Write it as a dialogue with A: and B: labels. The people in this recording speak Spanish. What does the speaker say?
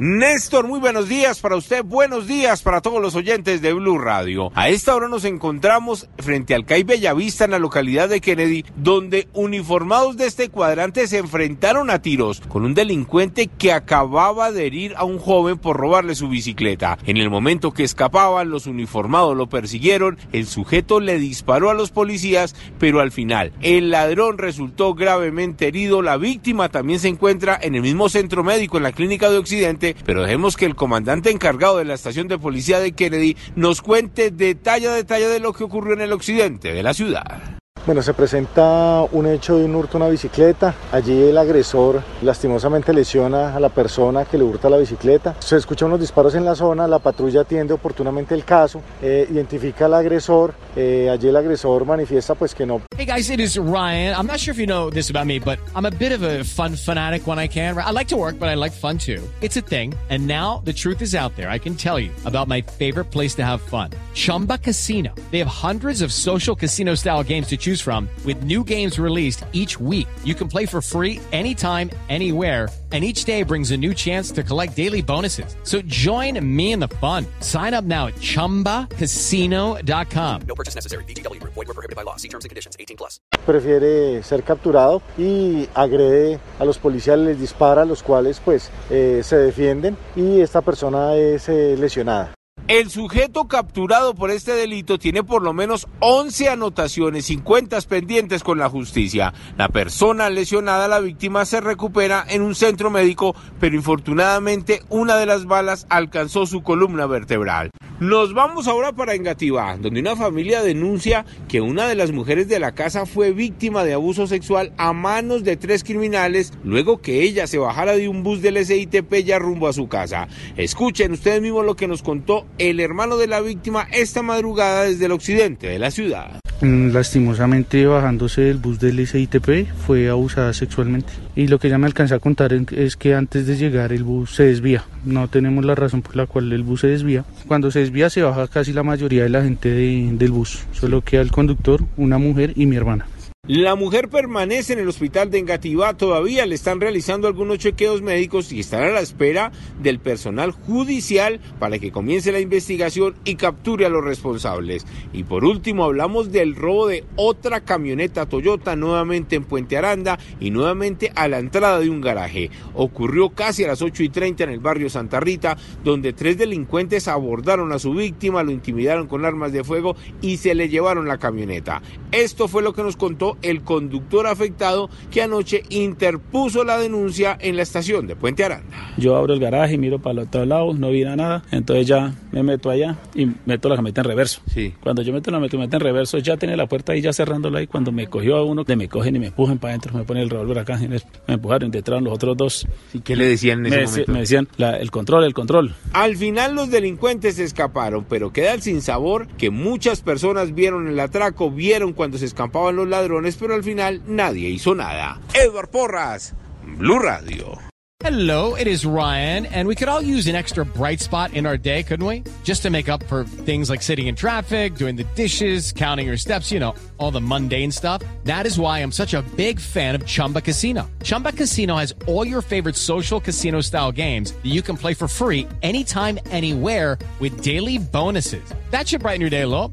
A: Néstor, muy buenos días para usted, buenos días para todos los oyentes de Blue Radio. A esta hora nos encontramos frente al CAI Bellavista en la localidad de Kennedy, donde uniformados de este cuadrante se enfrentaron a tiros con un delincuente que acababa de herir a un joven por robarle su bicicleta. En el momento que escapaban, los uniformados lo persiguieron, el sujeto le disparó a los policías, pero al final el ladrón resultó gravemente herido, la víctima también se encuentra en el mismo centro médico en la clínica de Occidente pero dejemos que el comandante encargado de la estación de policía de Kennedy nos cuente detalle a detalle de lo que ocurrió en el occidente de la ciudad.
B: Bueno, se presenta un hecho de un hurto a una bicicleta. Allí el agresor lastimosamente lesiona a la persona que le hurta la bicicleta. Se escuchan unos disparos en la zona, la patrulla atiende oportunamente el caso, eh, identifica al agresor. Eh, allí el agresor manifiesta pues que no.
C: Hey guys, it is Ryan. I'm not sure if you know this about me, but I'm a bit of a fun fanatic when I can. I like to work, but I like fun too. It's a thing. And now the truth is out there. I can tell you about my favorite place to have fun. Chumba Casino. They have hundreds of social casino style games to choose from with new games released each week. You can play for free anytime, anywhere, and each day brings a new chance to collect daily bonuses. So join me in the fun. Sign up now at ChumbaCasino.com.
D: No purchase necessary. VGW Group. Void were prohibited by law. See terms and conditions. 18 plus.
B: Prefiere ser capturado y agrede a los policías, les dispara, los cuales pues eh, se defienden y esta persona es eh, lesionada.
A: El sujeto capturado por este delito tiene por lo menos 11 anotaciones y cuentas pendientes con la justicia. La persona lesionada, la víctima, se recupera en un centro médico, pero infortunadamente una de las balas alcanzó su columna vertebral. Nos vamos ahora para Engativá, donde una familia denuncia que una de las mujeres de la casa fue víctima de abuso sexual a manos de tres criminales luego que ella se bajara de un bus del SITP ya rumbo a su casa. Escuchen ustedes mismos lo que nos contó el hermano de la víctima esta madrugada desde el occidente de la ciudad.
E: Mm, Lastimosamente bajándose del bus del SITP fue abusada sexualmente. Y lo que ya me alcanza a contar es que antes de llegar el bus se desvía. No tenemos la razón por la cual el bus se desvía. Cuando se desvía se baja casi la mayoría de la gente de- del bus. Solo queda el conductor, una mujer y mi hermana.
A: La mujer permanece en el hospital de Engativá, todavía le están realizando algunos chequeos médicos y están a la espera del personal judicial para que comience la investigación y capture a los responsables. Y por último hablamos del robo de otra camioneta Toyota nuevamente en Puente Aranda y nuevamente a la entrada de un garaje. Ocurrió casi a las 8 y 30 en el barrio Santa Rita, donde tres delincuentes abordaron a su víctima, lo intimidaron con armas de fuego y se le llevaron la camioneta. Esto fue lo que nos contó el conductor afectado que anoche interpuso la denuncia en la estación de Puente Aranda.
F: Yo abro el garaje y miro para el otro lado, no vi nada, entonces ya me meto allá y meto la camioneta en reverso.
A: Sí.
F: Cuando yo meto la camioneta en reverso, ya tenía la puerta ahí ya cerrándola y cuando me cogió a uno, de me cogen y me empujan para adentro, me ponen el revólver acá, y me empujaron y detrás los otros dos.
A: ¿Y qué le decían en
F: Me,
A: ese
F: deci-
A: momento?
F: me decían, la- el control, el control.
A: Al final los delincuentes se escaparon, pero queda el sinsabor que muchas personas vieron el atraco, vieron cuando se escapaban los ladrones, pero al final nadie hizo nada. Edward Porras, Blue Radio.
C: Hello, it is Ryan, and we could all use an extra bright spot in our day, couldn't we? Just to make up for things like sitting in traffic, doing the dishes, counting your steps, you know, all the mundane stuff. That is why I'm such a big fan of Chumba Casino. Chumba Casino has all your favorite social casino style games that you can play for free anytime, anywhere with daily bonuses. That should brighten your day a little.